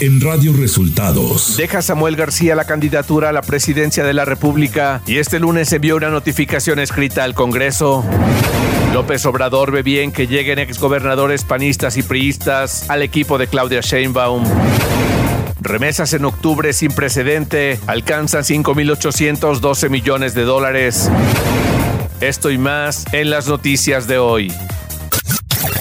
en Radio Resultados. Deja Samuel García la candidatura a la presidencia de la República y este lunes envió una notificación escrita al Congreso. López Obrador ve bien que lleguen exgobernadores panistas y priistas al equipo de Claudia Sheinbaum. Remesas en octubre sin precedente alcanzan 5.812 millones de dólares. Esto y más en las noticias de hoy.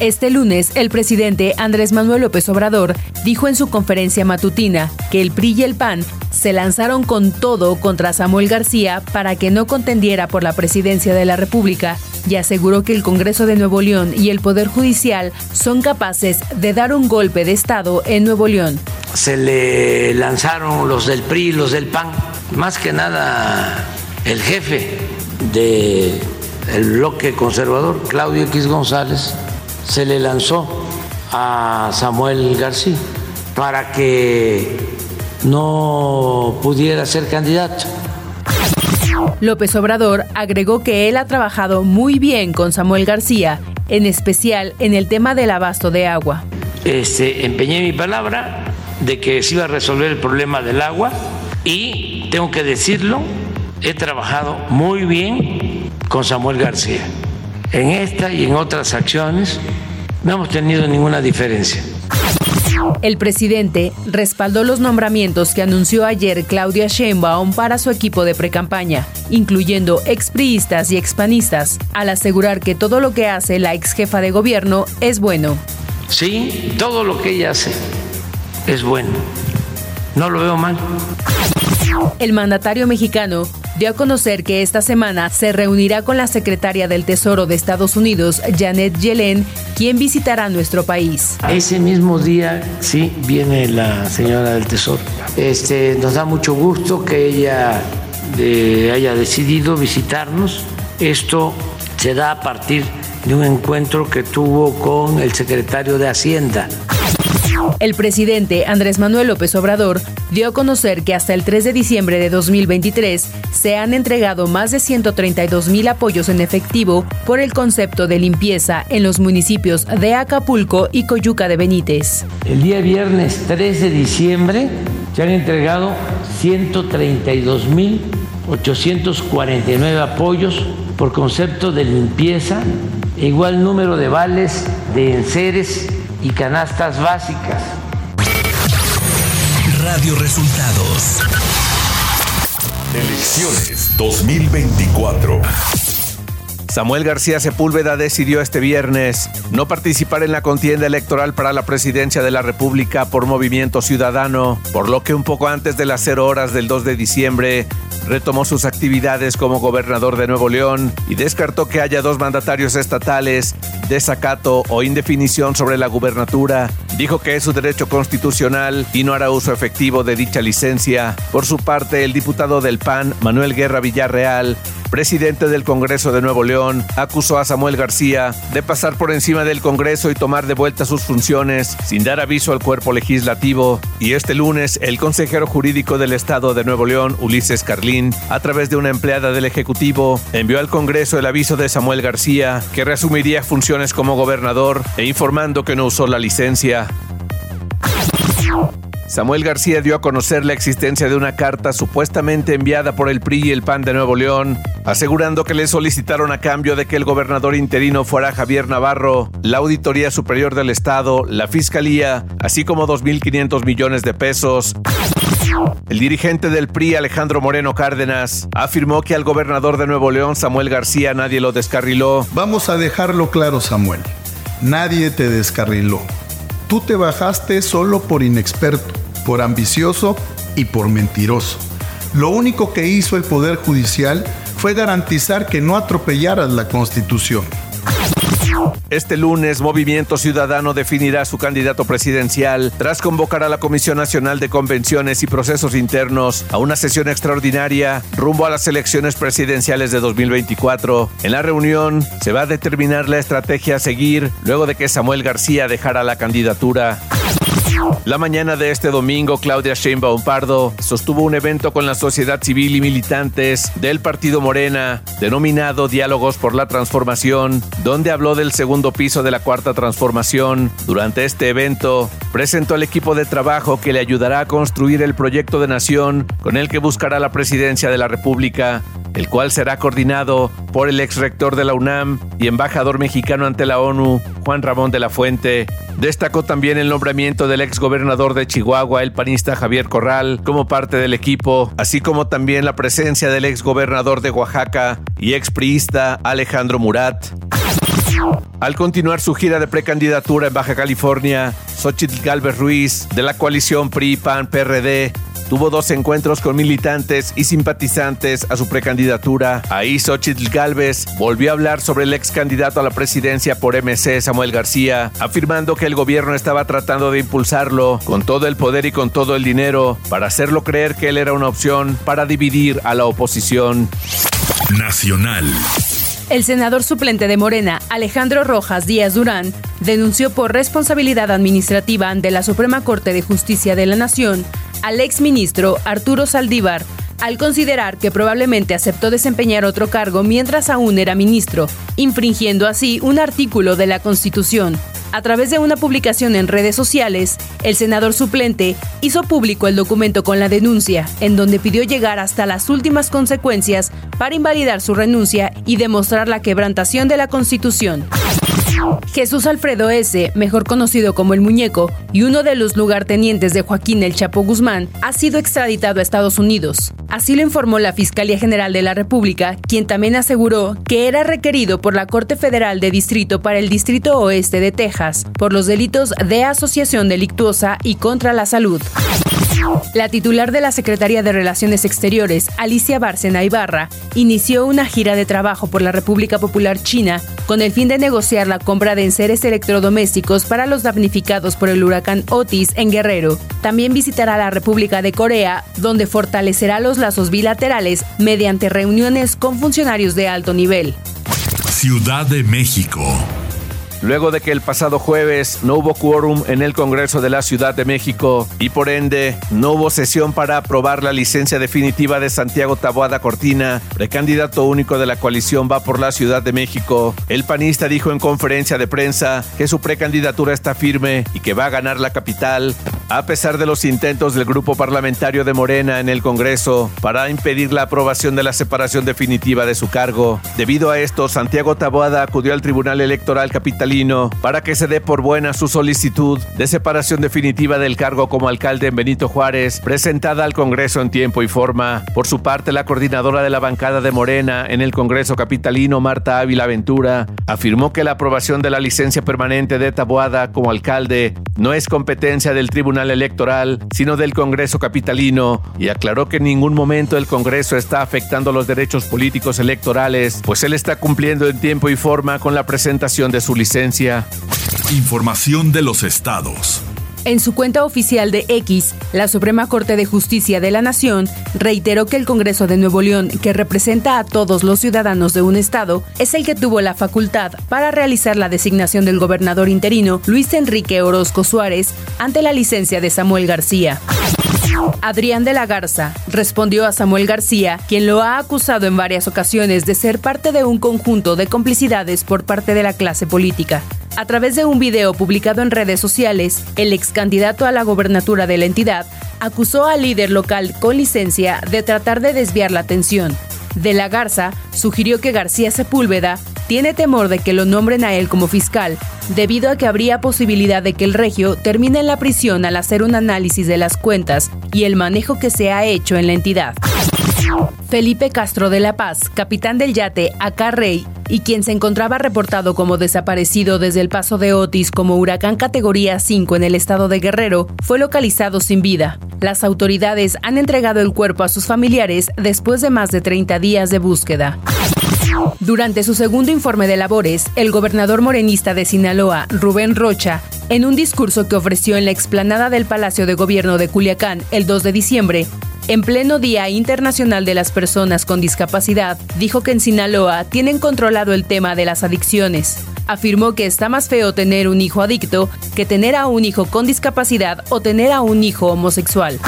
Este lunes, el presidente Andrés Manuel López Obrador dijo en su conferencia matutina que el PRI y el PAN se lanzaron con todo contra Samuel García para que no contendiera por la presidencia de la República y aseguró que el Congreso de Nuevo León y el Poder Judicial son capaces de dar un golpe de Estado en Nuevo León. Se le lanzaron los del PRI, los del PAN, más que nada el jefe del bloque conservador, Claudio X González, se le lanzó a Samuel García para que no pudiera ser candidato. López Obrador agregó que él ha trabajado muy bien con Samuel García, en especial en el tema del abasto de agua. Este, empeñé mi palabra de que se iba a resolver el problema del agua y tengo que decirlo, he trabajado muy bien con Samuel García en esta y en otras acciones no hemos tenido ninguna diferencia. El presidente respaldó los nombramientos que anunció ayer Claudia Sheinbaum para su equipo de precampaña, incluyendo expriistas y expanistas, al asegurar que todo lo que hace la ex jefa de gobierno es bueno. Sí, todo lo que ella hace es bueno. No lo veo mal. El mandatario mexicano dio a conocer que esta semana se reunirá con la secretaria del Tesoro de Estados Unidos, Janet Yellen, quien visitará nuestro país. Ese mismo día, sí, viene la señora del Tesoro. Este, nos da mucho gusto que ella eh, haya decidido visitarnos. Esto se da a partir de un encuentro que tuvo con el secretario de Hacienda. El presidente Andrés Manuel López Obrador dio a conocer que hasta el 3 de diciembre de 2023 se han entregado más de 132 mil apoyos en efectivo por el concepto de limpieza en los municipios de Acapulco y Coyuca de Benítez. El día viernes 3 de diciembre se han entregado 132 mil 849 apoyos por concepto de limpieza, e igual número de vales de enseres y canastas básicas. Radio Resultados. Elecciones 2024. Samuel García Sepúlveda decidió este viernes no participar en la contienda electoral para la presidencia de la República por Movimiento Ciudadano, por lo que un poco antes de las 0 horas del 2 de diciembre retomó sus actividades como gobernador de Nuevo León y descartó que haya dos mandatarios estatales, desacato o indefinición sobre la gubernatura. Dijo que es su derecho constitucional y no hará uso efectivo de dicha licencia. Por su parte, el diputado del PAN, Manuel Guerra Villarreal, presidente del Congreso de Nuevo León, acusó a Samuel García de pasar por encima del Congreso y tomar de vuelta sus funciones sin dar aviso al cuerpo legislativo. Y este lunes, el consejero jurídico del Estado de Nuevo León, Ulises Carlín, a través de una empleada del Ejecutivo, envió al Congreso el aviso de Samuel García, que reasumiría funciones como gobernador e informando que no usó la licencia. Samuel García dio a conocer la existencia de una carta supuestamente enviada por el PRI y el PAN de Nuevo León, asegurando que le solicitaron a cambio de que el gobernador interino fuera Javier Navarro, la Auditoría Superior del Estado, la Fiscalía, así como 2.500 millones de pesos. El dirigente del PRI, Alejandro Moreno Cárdenas, afirmó que al gobernador de Nuevo León, Samuel García, nadie lo descarriló. Vamos a dejarlo claro, Samuel. Nadie te descarriló. Tú te bajaste solo por inexperto, por ambicioso y por mentiroso. Lo único que hizo el Poder Judicial fue garantizar que no atropellaras la Constitución. Este lunes, Movimiento Ciudadano definirá su candidato presidencial tras convocar a la Comisión Nacional de Convenciones y Procesos Internos a una sesión extraordinaria rumbo a las elecciones presidenciales de 2024. En la reunión se va a determinar la estrategia a seguir luego de que Samuel García dejara la candidatura. La mañana de este domingo, Claudia Sheinbaum Pardo sostuvo un evento con la sociedad civil y militantes del Partido Morena, denominado Diálogos por la Transformación, donde habló del segundo piso de la Cuarta Transformación. Durante este evento, presentó el equipo de trabajo que le ayudará a construir el proyecto de nación con el que buscará la presidencia de la República el cual será coordinado por el ex rector de la UNAM y embajador mexicano ante la ONU, Juan Ramón de la Fuente. Destacó también el nombramiento del ex gobernador de Chihuahua, el panista Javier Corral, como parte del equipo, así como también la presencia del ex gobernador de Oaxaca y ex priista Alejandro Murat. Al continuar su gira de precandidatura en Baja California, Xochitl Galvez Ruiz, de la coalición PRI-PAN-PRD, tuvo dos encuentros con militantes y simpatizantes a su precandidatura. Ahí Xochitl Galvez volvió a hablar sobre el ex candidato a la presidencia por MC, Samuel García, afirmando que el gobierno estaba tratando de impulsarlo con todo el poder y con todo el dinero para hacerlo creer que él era una opción para dividir a la oposición. Nacional. El senador suplente de Morena, Alejandro Rojas Díaz Durán, denunció por responsabilidad administrativa ante la Suprema Corte de Justicia de la Nación al exministro Arturo Saldívar al considerar que probablemente aceptó desempeñar otro cargo mientras aún era ministro, infringiendo así un artículo de la Constitución. A través de una publicación en redes sociales, el senador suplente hizo público el documento con la denuncia, en donde pidió llegar hasta las últimas consecuencias para invalidar su renuncia y demostrar la quebrantación de la Constitución. Jesús Alfredo S., mejor conocido como el Muñeco, y uno de los lugartenientes de Joaquín El Chapo Guzmán, ha sido extraditado a Estados Unidos. Así lo informó la Fiscalía General de la República, quien también aseguró que era requerido por la Corte Federal de Distrito para el Distrito Oeste de Texas por los delitos de asociación delictuosa y contra la salud. La titular de la Secretaría de Relaciones Exteriores, Alicia Bárcena Ibarra, inició una gira de trabajo por la República Popular China con el fin de negociar la compra de enseres electrodomésticos para los damnificados por el huracán Otis en Guerrero. También visitará la República de Corea, donde fortalecerá los lazos bilaterales mediante reuniones con funcionarios de alto nivel. Ciudad de México. Luego de que el pasado jueves no hubo quórum en el Congreso de la Ciudad de México y por ende no hubo sesión para aprobar la licencia definitiva de Santiago Taboada Cortina, precandidato único de la coalición Va por la Ciudad de México, el panista dijo en conferencia de prensa que su precandidatura está firme y que va a ganar la capital, a pesar de los intentos del grupo parlamentario de Morena en el Congreso para impedir la aprobación de la separación definitiva de su cargo. Debido a esto, Santiago Taboada acudió al Tribunal Electoral Capital para que se dé por buena su solicitud de separación definitiva del cargo como alcalde en Benito Juárez, presentada al Congreso en tiempo y forma. Por su parte, la coordinadora de la bancada de Morena en el Congreso Capitalino, Marta Ávila Ventura, afirmó que la aprobación de la licencia permanente de Taboada como alcalde no es competencia del Tribunal Electoral, sino del Congreso Capitalino, y aclaró que en ningún momento el Congreso está afectando los derechos políticos electorales, pues él está cumpliendo en tiempo y forma con la presentación de su licencia. Información de los estados. En su cuenta oficial de X, la Suprema Corte de Justicia de la Nación reiteró que el Congreso de Nuevo León, que representa a todos los ciudadanos de un estado, es el que tuvo la facultad para realizar la designación del gobernador interino Luis Enrique Orozco Suárez ante la licencia de Samuel García. Adrián de la Garza respondió a Samuel García, quien lo ha acusado en varias ocasiones de ser parte de un conjunto de complicidades por parte de la clase política. A través de un video publicado en redes sociales, el ex candidato a la gobernatura de la entidad acusó al líder local con licencia de tratar de desviar la atención. De la Garza sugirió que García Sepúlveda tiene temor de que lo nombren a él como fiscal, debido a que habría posibilidad de que el regio termine en la prisión al hacer un análisis de las cuentas y el manejo que se ha hecho en la entidad. Felipe Castro de la Paz, capitán del yate Acá Rey, y quien se encontraba reportado como desaparecido desde el paso de Otis como huracán categoría 5 en el estado de Guerrero, fue localizado sin vida. Las autoridades han entregado el cuerpo a sus familiares después de más de 30 días de búsqueda. Durante su segundo informe de labores, el gobernador morenista de Sinaloa, Rubén Rocha, en un discurso que ofreció en la explanada del Palacio de Gobierno de Culiacán el 2 de diciembre, en pleno Día Internacional de las Personas con Discapacidad, dijo que en Sinaloa tienen controlado el tema de las adicciones. Afirmó que está más feo tener un hijo adicto que tener a un hijo con discapacidad o tener a un hijo homosexual.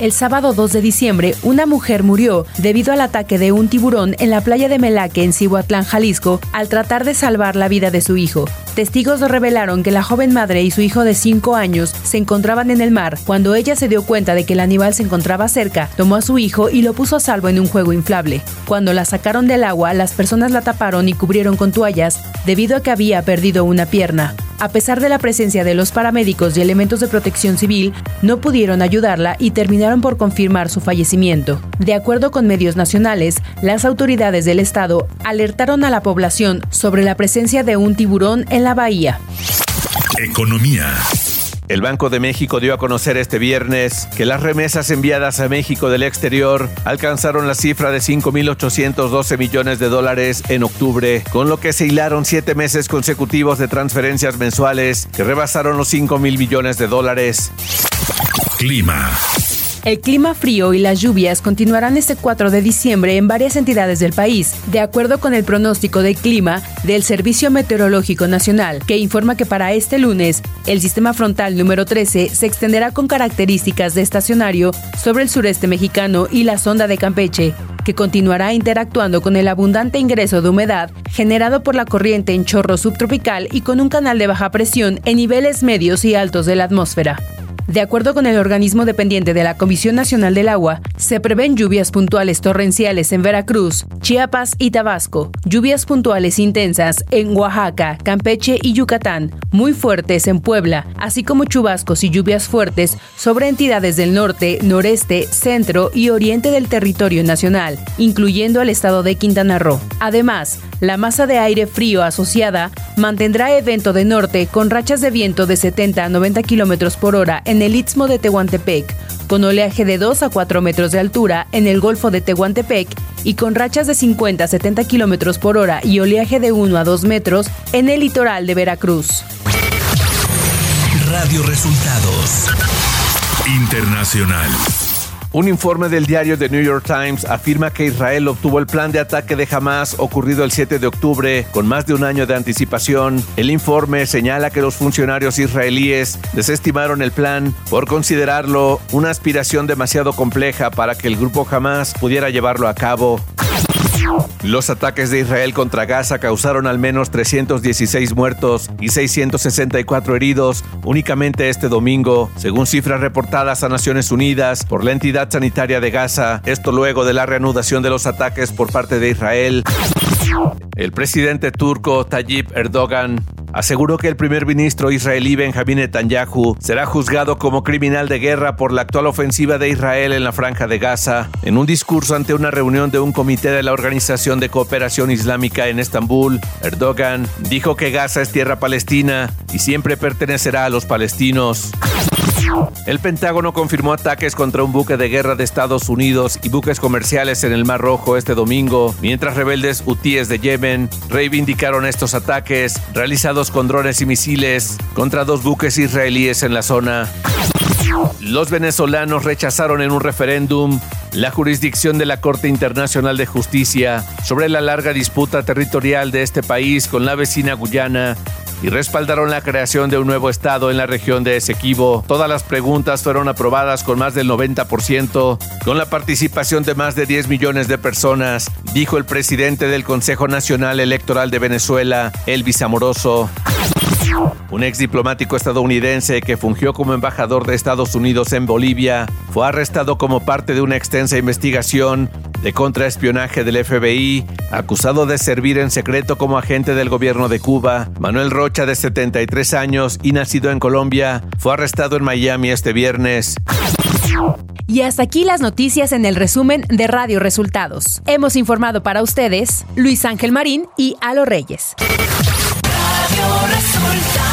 El sábado 2 de diciembre, una mujer murió debido al ataque de un tiburón en la playa de Melaque, en Cihuatlán, Jalisco, al tratar de salvar la vida de su hijo. Testigos revelaron que la joven madre y su hijo de 5 años se encontraban en el mar. Cuando ella se dio cuenta de que el animal se encontraba cerca, tomó a su hijo y lo puso a salvo en un juego inflable. Cuando la sacaron del agua, las personas la taparon y cubrieron con toallas debido a que había perdido una pierna. A pesar de la presencia de los paramédicos y elementos de protección civil, no pudieron ayudarla y terminaron por confirmar su fallecimiento. De acuerdo con medios nacionales, las autoridades del estado alertaron a la población sobre la presencia de un tiburón en la bahía. Economía. El Banco de México dio a conocer este viernes que las remesas enviadas a México del exterior alcanzaron la cifra de 5.812 millones de dólares en octubre, con lo que se hilaron siete meses consecutivos de transferencias mensuales que rebasaron los 5.000 millones de dólares. Clima. El clima frío y las lluvias continuarán este 4 de diciembre en varias entidades del país, de acuerdo con el pronóstico del clima del Servicio Meteorológico Nacional, que informa que para este lunes el sistema frontal número 13 se extenderá con características de estacionario sobre el sureste mexicano y la sonda de Campeche, que continuará interactuando con el abundante ingreso de humedad generado por la corriente en chorro subtropical y con un canal de baja presión en niveles medios y altos de la atmósfera. De acuerdo con el organismo dependiente de la Comisión Nacional del Agua, se prevén lluvias puntuales torrenciales en Veracruz, Chiapas y Tabasco, lluvias puntuales intensas en Oaxaca, Campeche y Yucatán, muy fuertes en Puebla, así como chubascos y lluvias fuertes sobre entidades del norte, noreste, centro y oriente del territorio nacional, incluyendo al estado de Quintana Roo. Además, la masa de aire frío asociada mantendrá evento de norte con rachas de viento de 70 a 90 kilómetros por hora en el istmo de Tehuantepec, con oleaje de 2 a 4 metros de altura en el Golfo de Tehuantepec y con rachas de 50 a 70 kilómetros por hora y oleaje de 1 a 2 metros en el litoral de Veracruz. Radio Resultados Internacional. Un informe del diario The New York Times afirma que Israel obtuvo el plan de ataque de Hamas ocurrido el 7 de octubre con más de un año de anticipación. El informe señala que los funcionarios israelíes desestimaron el plan por considerarlo una aspiración demasiado compleja para que el grupo Hamas pudiera llevarlo a cabo. Los ataques de Israel contra Gaza causaron al menos 316 muertos y 664 heridos únicamente este domingo, según cifras reportadas a Naciones Unidas por la entidad sanitaria de Gaza, esto luego de la reanudación de los ataques por parte de Israel. El presidente turco Tayyip Erdogan aseguró que el primer ministro israelí Benjamin Netanyahu será juzgado como criminal de guerra por la actual ofensiva de Israel en la franja de Gaza. En un discurso ante una reunión de un comité de la Organización de Cooperación Islámica en Estambul, Erdogan dijo que Gaza es tierra palestina y siempre pertenecerá a los palestinos. El Pentágono confirmó ataques contra un buque de guerra de Estados Unidos y buques comerciales en el Mar Rojo este domingo, mientras rebeldes hutíes de Yemen reivindicaron estos ataques realizados con drones y misiles contra dos buques israelíes en la zona. Los venezolanos rechazaron en un referéndum la jurisdicción de la Corte Internacional de Justicia sobre la larga disputa territorial de este país con la vecina Guyana y respaldaron la creación de un nuevo estado en la región de Esequibo. Todas las preguntas fueron aprobadas con más del 90%, con la participación de más de 10 millones de personas, dijo el presidente del Consejo Nacional Electoral de Venezuela, Elvis Amoroso. Un ex diplomático estadounidense que fungió como embajador de Estados Unidos en Bolivia fue arrestado como parte de una extensa investigación de contraespionaje del FBI, acusado de servir en secreto como agente del gobierno de Cuba. Manuel Rocha, de 73 años y nacido en Colombia, fue arrestado en Miami este viernes. Y hasta aquí las noticias en el resumen de Radio Resultados. Hemos informado para ustedes Luis Ángel Marín y Alo Reyes. Radio Resultados.